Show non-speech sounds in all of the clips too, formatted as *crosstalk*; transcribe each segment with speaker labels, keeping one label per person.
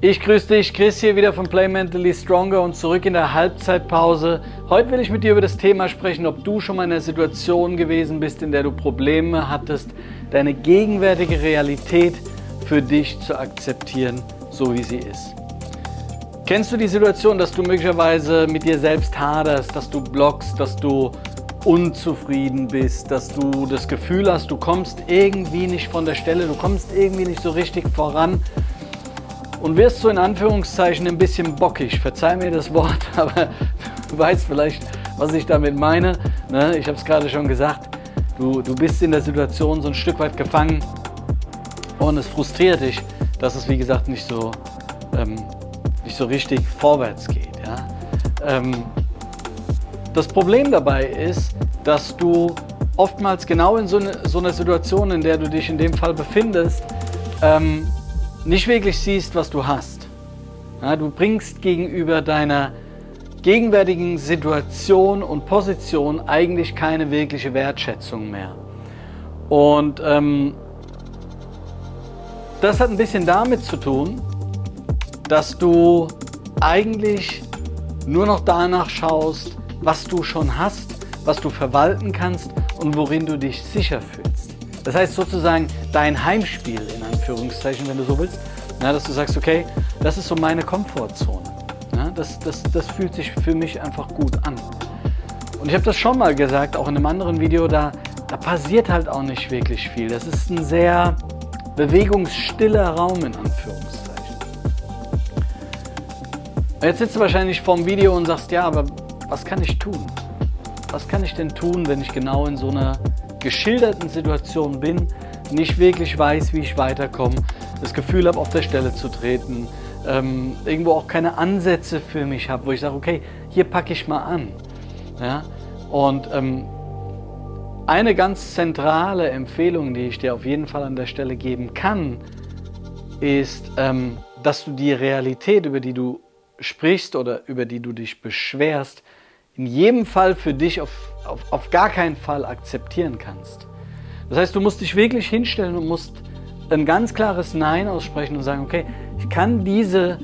Speaker 1: Ich grüße dich, Chris hier wieder von Play Mentally Stronger und zurück in der Halbzeitpause. Heute will ich mit dir über das Thema sprechen, ob du schon mal in einer Situation gewesen bist, in der du Probleme hattest, deine gegenwärtige Realität für dich zu akzeptieren, so wie sie ist. Kennst du die Situation, dass du möglicherweise mit dir selbst haderst, dass du blockst, dass du unzufrieden bist, dass du das Gefühl hast, du kommst irgendwie nicht von der Stelle, du kommst irgendwie nicht so richtig voran und wirst so in Anführungszeichen ein bisschen bockig. Verzeih mir das Wort, *laughs* aber du weißt vielleicht, was ich damit meine. Ne? Ich habe es gerade schon gesagt. Du, du bist in der Situation so ein Stück weit gefangen und es frustriert dich, dass es wie gesagt nicht so, ähm, nicht so richtig vorwärts geht. Ja? Ähm, das Problem dabei ist, dass du oftmals genau in so, eine, so einer Situation, in der du dich in dem Fall befindest, ähm, nicht wirklich siehst, was du hast. Ja, du bringst gegenüber deiner gegenwärtigen Situation und Position eigentlich keine wirkliche Wertschätzung mehr. Und ähm, das hat ein bisschen damit zu tun, dass du eigentlich nur noch danach schaust, was du schon hast, was du verwalten kannst und worin du dich sicher fühlst. Das heißt sozusagen dein Heimspiel in Anführungszeichen, wenn du so willst, ja, dass du sagst, okay, das ist so meine Komfortzone. Ja, das, das, das fühlt sich für mich einfach gut an. Und ich habe das schon mal gesagt, auch in einem anderen Video, da, da passiert halt auch nicht wirklich viel. Das ist ein sehr bewegungsstiller Raum in Anführungszeichen. Jetzt sitzt du wahrscheinlich vorm Video und sagst, ja, aber was kann ich tun? Was kann ich denn tun, wenn ich genau in so einer geschilderten Situation bin, nicht wirklich weiß, wie ich weiterkomme, das Gefühl habe, auf der Stelle zu treten, ähm, irgendwo auch keine Ansätze für mich habe, wo ich sage, okay, hier packe ich mal an. Ja? Und ähm, eine ganz zentrale Empfehlung, die ich dir auf jeden Fall an der Stelle geben kann, ist, ähm, dass du die Realität, über die du sprichst oder über die du dich beschwerst, in jedem Fall für dich auf, auf, auf gar keinen Fall akzeptieren kannst. Das heißt, du musst dich wirklich hinstellen und musst ein ganz klares Nein aussprechen und sagen, okay, ich kann diese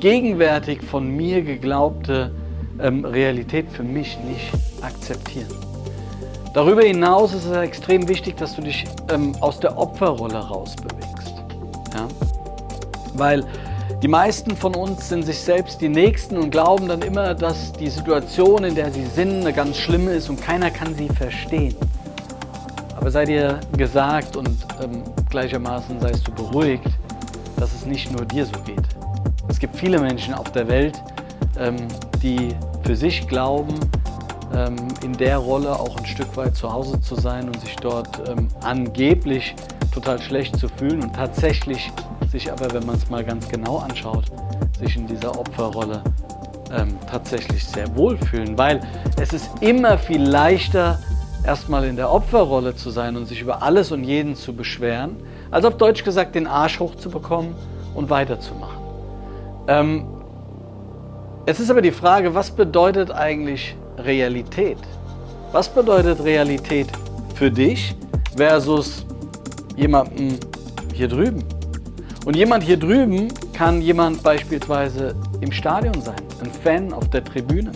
Speaker 1: gegenwärtig von mir geglaubte ähm, Realität für mich nicht akzeptieren. Darüber hinaus ist es extrem wichtig, dass du dich ähm, aus der Opferrolle rausbewegst. Ja? Weil die meisten von uns sind sich selbst die Nächsten und glauben dann immer, dass die Situation, in der sie sind, eine ganz schlimme ist und keiner kann sie verstehen. Aber sei dir gesagt und ähm, gleichermaßen seist du beruhigt, dass es nicht nur dir so geht. Es gibt viele Menschen auf der Welt, ähm, die für sich glauben, ähm, in der Rolle auch ein Stück weit zu Hause zu sein und sich dort ähm, angeblich total schlecht zu fühlen und tatsächlich sich aber, wenn man es mal ganz genau anschaut, sich in dieser Opferrolle tatsächlich sehr wohl fühlen, weil es ist immer viel leichter, erstmal in der Opferrolle zu sein und sich über alles und jeden zu beschweren, als auf Deutsch gesagt den Arsch hochzubekommen und weiterzumachen. Ähm, es ist aber die Frage, was bedeutet eigentlich Realität? Was bedeutet Realität für dich versus jemandem hier drüben? Und jemand hier drüben kann jemand beispielsweise im Stadion sein, ein Fan auf der Tribüne.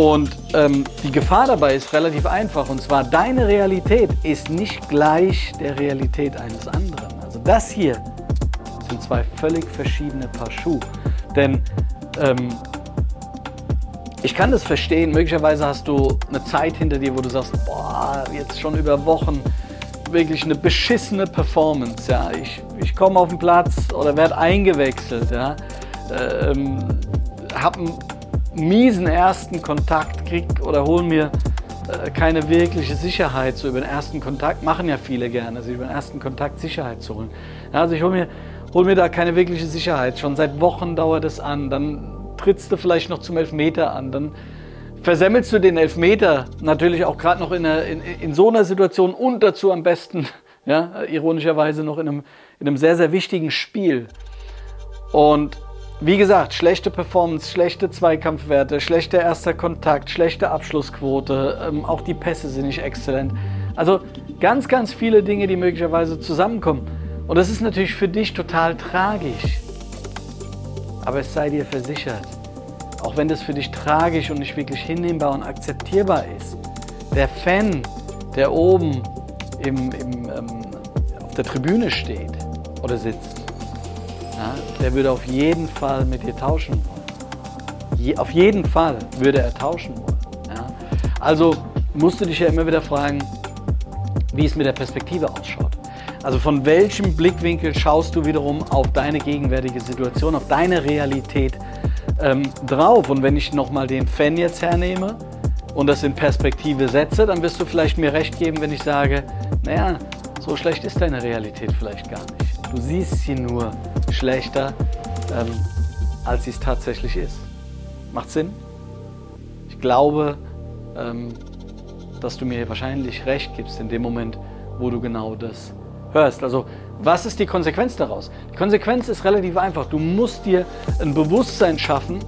Speaker 1: Und ähm, die Gefahr dabei ist relativ einfach. Und zwar, deine Realität ist nicht gleich der Realität eines anderen. Also das hier sind zwei völlig verschiedene Paar Schuhe. Denn ähm, ich kann das verstehen. Möglicherweise hast du eine Zeit hinter dir, wo du sagst, boah, jetzt schon über Wochen wirklich eine beschissene Performance. Ja, ich, ich komme auf den Platz oder werde eingewechselt. Ja, ähm, habe ein miesen ersten Kontakt krieg oder hol mir äh, keine wirkliche Sicherheit, so über den ersten Kontakt, machen ja viele gerne, sich über den ersten Kontakt Sicherheit zu holen. Ja, also ich hole mir, hol mir da keine wirkliche Sicherheit. Schon seit Wochen dauert es an, dann trittst du vielleicht noch zum Elfmeter an, dann versemmelst du den Elfmeter natürlich auch gerade noch in, einer, in, in, so einer Situation und dazu am besten, *laughs* ja, ironischerweise noch in einem, in einem sehr, sehr wichtigen Spiel. Und wie gesagt, schlechte Performance, schlechte Zweikampfwerte, schlechter erster Kontakt, schlechte Abschlussquote, ähm, auch die Pässe sind nicht exzellent. Also ganz, ganz viele Dinge, die möglicherweise zusammenkommen. Und das ist natürlich für dich total tragisch. aber es sei dir versichert, auch wenn das für dich tragisch und nicht wirklich hinnehmbar und akzeptierbar ist, der Fan, der oben im, im, ähm, auf der Tribüne steht oder sitzt, der würde auf jeden Fall mit dir tauschen wollen. Je, auf jeden Fall würde er tauschen wollen. Ja. Also musst du dich ja immer wieder fragen, wie es mit der Perspektive ausschaut. Also von welchem Blickwinkel schaust du wiederum auf deine gegenwärtige Situation, auf deine Realität ähm, drauf? Und wenn ich nochmal den Fan jetzt hernehme und das in Perspektive setze, dann wirst du vielleicht mir recht geben, wenn ich sage, naja, so schlecht ist deine Realität vielleicht gar nicht. Du siehst sie nur schlechter, ähm, als sie es tatsächlich ist. Macht Sinn? Ich glaube, ähm, dass du mir wahrscheinlich recht gibst in dem Moment, wo du genau das hörst. Also was ist die Konsequenz daraus? Die Konsequenz ist relativ einfach. Du musst dir ein Bewusstsein schaffen,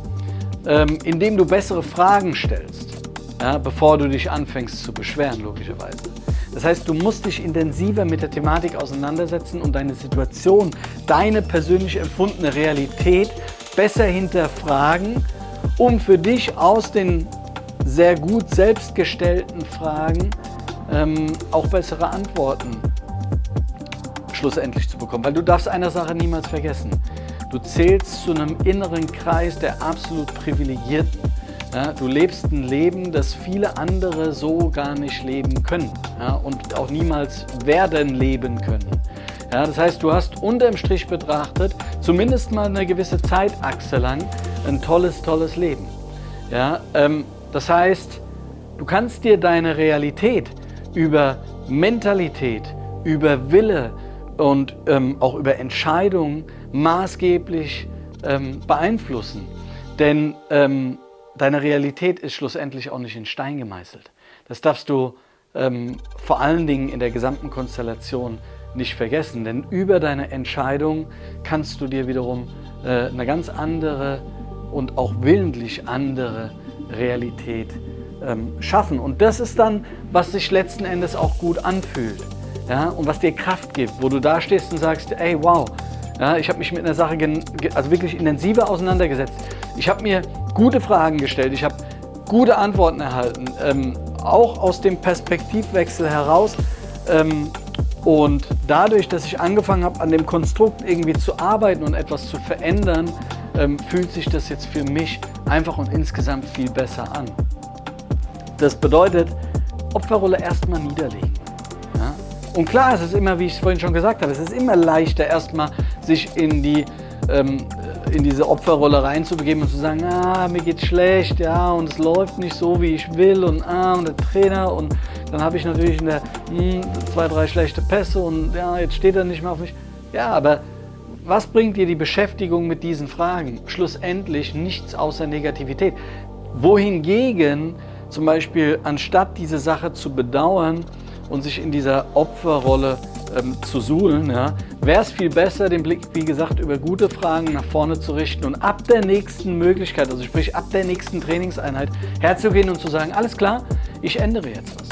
Speaker 1: ähm, indem du bessere Fragen stellst, ja, bevor du dich anfängst zu beschweren, logischerweise. Das heißt, du musst dich intensiver mit der Thematik auseinandersetzen und deine Situation, deine persönlich empfundene Realität besser hinterfragen, um für dich aus den sehr gut selbst gestellten Fragen ähm, auch bessere Antworten schlussendlich zu bekommen. Weil du darfst eine Sache niemals vergessen. Du zählst zu einem inneren Kreis der absolut Privilegierten. Ja, du lebst ein Leben, das viele andere so gar nicht leben können ja, und auch niemals werden leben können. Ja, das heißt, du hast unterm Strich betrachtet zumindest mal eine gewisse Zeitachse lang ein tolles, tolles Leben. Ähm, das heißt, du kannst dir deine Realität über Mentalität, über Wille, und ähm, auch über Entscheidungen maßgeblich ähm, beeinflussen. Denn ähm, deine Realität ist schlussendlich auch nicht in Stein gemeißelt. Das darfst du ähm, vor allen Dingen in der gesamten Konstellation nicht vergessen, denn über deine Entscheidung kannst du dir wiederum äh, eine ganz andere und auch willentlich andere Realität ähm, schaffen. Und das ist dann, was sich letzten Endes auch gut anfühlt ja, und was dir Kraft gibt, wo du da stehst und sagst, ey, wow, ja, ich habe mich mit einer Sache also wirklich intensiver auseinandergesetzt. Ich habe mir gute Fragen gestellt, ich habe gute Antworten erhalten, ähm, auch aus dem Perspektivwechsel heraus. Ähm, und dadurch, dass ich angefangen habe, an dem Konstrukt irgendwie zu arbeiten und etwas zu verändern, ähm, fühlt sich das jetzt für mich einfach und insgesamt viel besser an. Das bedeutet, Opferrolle erstmal niederlegen. Und klar, es ist immer, wie ich es vorhin schon gesagt habe, es ist immer leichter, erstmal sich in die ähm, in diese Opferrolle reinzubegeben und zu sagen, ah, mir geht's schlecht, ja, und es läuft nicht so, wie ich will, und ah, und der Trainer, und dann habe ich natürlich in der, hm, zwei, drei schlechte Pässe und ja, jetzt steht er nicht mehr auf mich. Ja, aber was bringt dir die Beschäftigung mit diesen Fragen? Schlussendlich nichts außer Negativität. Wohingegen zum Beispiel, anstatt diese Sache zu bedauern, und sich in dieser Opferrolle ähm, zu suhlen, ja, wäre es viel besser, den Blick, wie gesagt, über gute Fragen nach vorne zu richten und ab der nächsten Möglichkeit, also sprich ab der nächsten Trainingseinheit, herzugehen und zu sagen, alles klar, ich ändere jetzt was.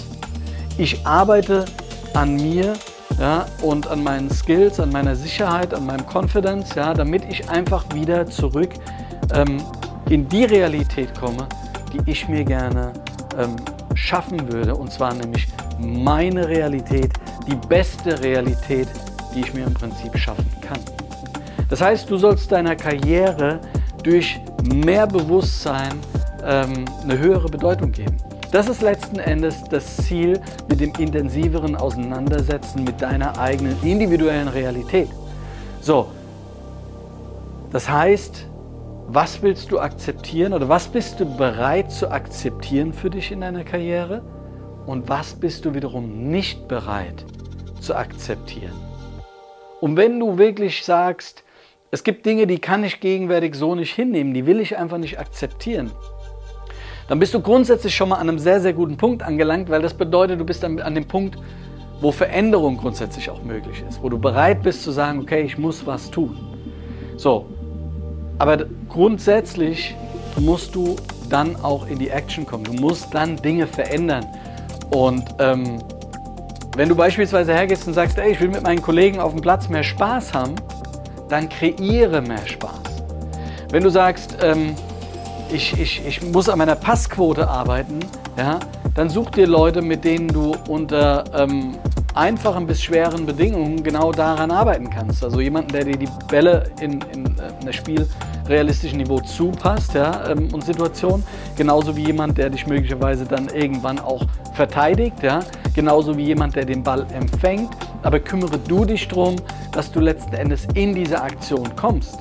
Speaker 1: Ich arbeite an mir ja, und an meinen Skills, an meiner Sicherheit, an meinem Confidence, ja, damit ich einfach wieder zurück ähm, in die Realität komme, die ich mir gerne ähm, schaffen würde, und zwar nämlich meine Realität, die beste Realität, die ich mir im Prinzip schaffen kann. Das heißt, du sollst deiner Karriere durch mehr Bewusstsein ähm, eine höhere Bedeutung geben. Das ist letzten Endes das Ziel mit dem intensiveren Auseinandersetzen mit deiner eigenen individuellen Realität. So, das heißt, was willst du akzeptieren oder was bist du bereit zu akzeptieren für dich in deiner Karriere? Und was bist du wiederum nicht bereit zu akzeptieren. Und wenn du wirklich sagst, es gibt Dinge, die kann ich gegenwärtig so nicht hinnehmen, die will ich einfach nicht akzeptieren, dann bist du grundsätzlich schon mal an einem sehr, sehr guten Punkt angelangt, weil das bedeutet, du bist an, dem Punkt, wo Veränderung grundsätzlich auch möglich ist, wo du bereit bist zu sagen, okay, ich muss was tun. So, aber grundsätzlich musst du dann auch in die Action kommen. Du musst dann Dinge verändern. Und ähm, wenn du beispielsweise hergehst und sagst, ey, ich will mit meinen Kollegen auf dem Platz mehr Spaß haben, dann kreiere mehr Spaß. Wenn du sagst, ähm, ich, ich, ich muss an meiner Passquote arbeiten, ja, dann such dir Leute, mit denen du unter ähm, einfachen bis schweren Bedingungen genau daran arbeiten kannst. Also jemanden, der dir die Bälle in, in, in das Spiel realistischen Niveau zupasst ja, ähm, und Situation, genauso wie jemand, der dich möglicherweise dann irgendwann auch verteidigt, ja, genauso wie jemand, der den Ball empfängt. Aber kümmere du dich darum, dass du letzten Endes in diese Aktion kommst.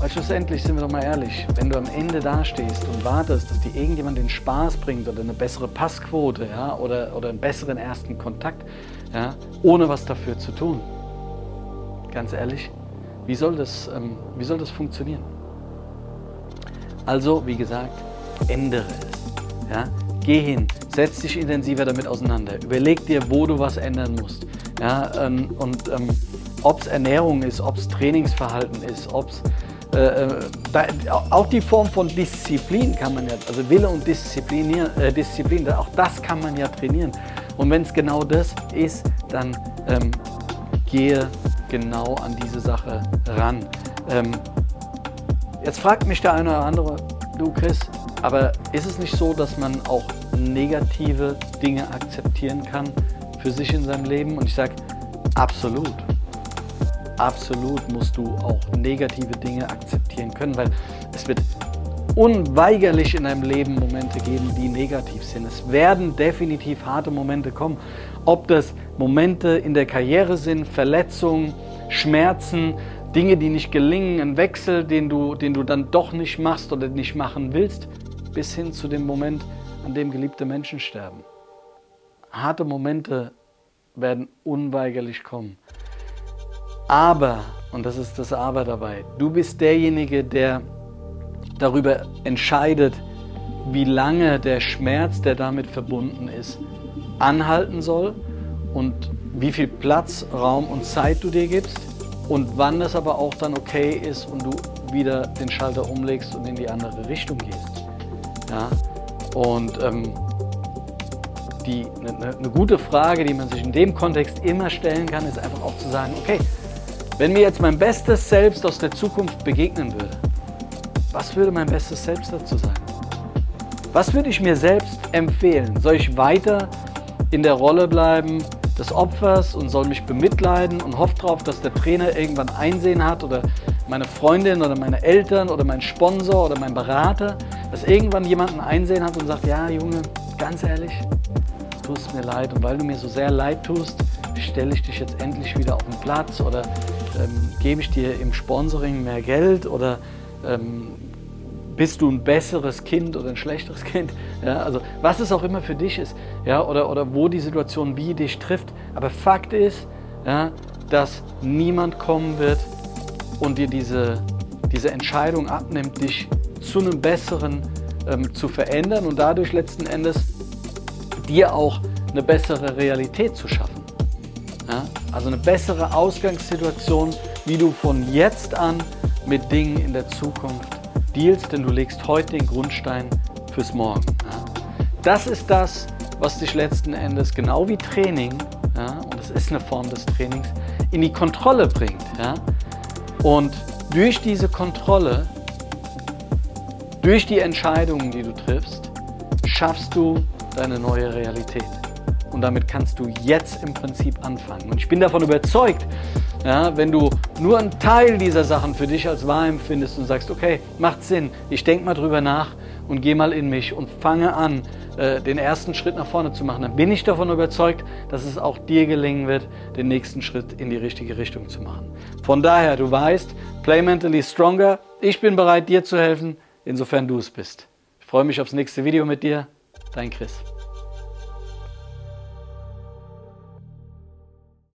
Speaker 1: Weil schlussendlich sind wir doch mal ehrlich, wenn du am Ende dastehst und wartest, dass dir irgendjemand den Spaß bringt oder eine bessere Passquote ja, oder, oder einen besseren ersten Kontakt, ja, ohne was dafür zu tun, ganz ehrlich, wie soll das, ähm, wie soll das funktionieren? Also, wie gesagt, ändere es. Ja? Geh hin, setz dich intensiver damit auseinander, überleg dir, wo du was ändern musst. Ja? Ähm, und ähm, ob es Ernährung ist, ob es Trainingsverhalten ist, ob es äh, äh, da, auch die Form von Disziplin kann man ja, also Wille und Disziplin, äh, Disziplin, auch das kann man ja trainieren. Und wenn es genau das ist, dann ähm, gehe genau an diese Sache ran. Ähm, jetzt fragt mich der eine oder andere, du Chris, aber ist es nicht so, dass man auch negative Dinge akzeptieren kann für sich in seinem Leben? Und ich sage, absolut absolut musst du auch negative Dinge akzeptieren können, weil es wird unweigerlich in deinem Leben Momente geben, die negativ sind. Es werden definitiv harte Momente kommen. Ob das Momente in der Karriere sind, Verletzungen, Schmerzen, Dinge, die nicht gelingen, ein Wechsel, den du, den du dann doch nicht machst oder nicht machen willst, bis hin zu dem Moment, an dem geliebte Menschen sterben. Harte Momente werden unweigerlich kommen. Aber, und das ist das Aber dabei, du bist derjenige, der darüber entscheidet, wie lange der Schmerz, der damit verbunden ist, anhalten soll und wie viel Platz, Raum und Zeit du dir gibst und wann es aber auch dann okay ist und du wieder den Schalter umlegst und in die andere Richtung gehst. Ja? Und ähm, die, eine, eine gute Frage, die man sich in dem Kontext immer stellen kann, ist einfach auch zu sagen, okay, wenn mir jetzt mein bestes Selbst aus der Zukunft begegnen würde, was würde mein bestes Selbst dazu sagen? Was würde ich mir selbst empfehlen? Soll ich weiter in der Rolle bleiben des Opfers und soll mich bemitleiden und hofft darauf, dass der Trainer irgendwann Einsehen hat oder meine Freundin oder meine Eltern oder mein Sponsor oder mein Berater, dass irgendwann jemanden Einsehen hat und sagt, ja Junge, ganz ehrlich, tust mir leid. Und weil du mir so sehr leid tust, stelle ich dich jetzt endlich wieder auf den Platz oder ähm, gebe ich dir im Sponsoring mehr Geld oder ähm, bist du ein besseres Kind oder ein schlechteres Kind? *laughs* Ja, also was es auch immer für dich ist, ja, oder, oder wo die Situation wie dich trifft. Aber Fakt ist, ja, dass niemand kommen wird und dir diese, diese Entscheidung abnimmt, dich zu einem Besseren ähm, zu verändern und dadurch letzten Endes dir auch eine bessere Realität zu schaffen. Ja? Also eine bessere Ausgangssituation, wie du von jetzt an mit Dingen in der Zukunft dealst, denn du legst heute den Grundstein fürs Morgen. Ja? Das ist das, was dich letzten Endes genau wie Training, ja, und das ist eine Form des Trainings, in die Kontrolle bringt. Ja? Und durch diese Kontrolle, durch die Entscheidungen, die du triffst, schaffst du deine neue Realität. Und damit kannst du jetzt im Prinzip anfangen. Und ich bin davon überzeugt, ja, wenn du nur einen Teil dieser Sachen für dich als wahr empfindest und sagst, okay, macht Sinn, ich denke mal drüber nach und gehe mal in mich und fange an, äh, den ersten Schritt nach vorne zu machen, dann bin ich davon überzeugt, dass es auch dir gelingen wird, den nächsten Schritt in die richtige Richtung zu machen. Von daher, du weißt, play mentally stronger. Ich bin bereit, dir zu helfen, insofern du es bist. Ich freue mich aufs nächste Video mit dir. Dein Chris.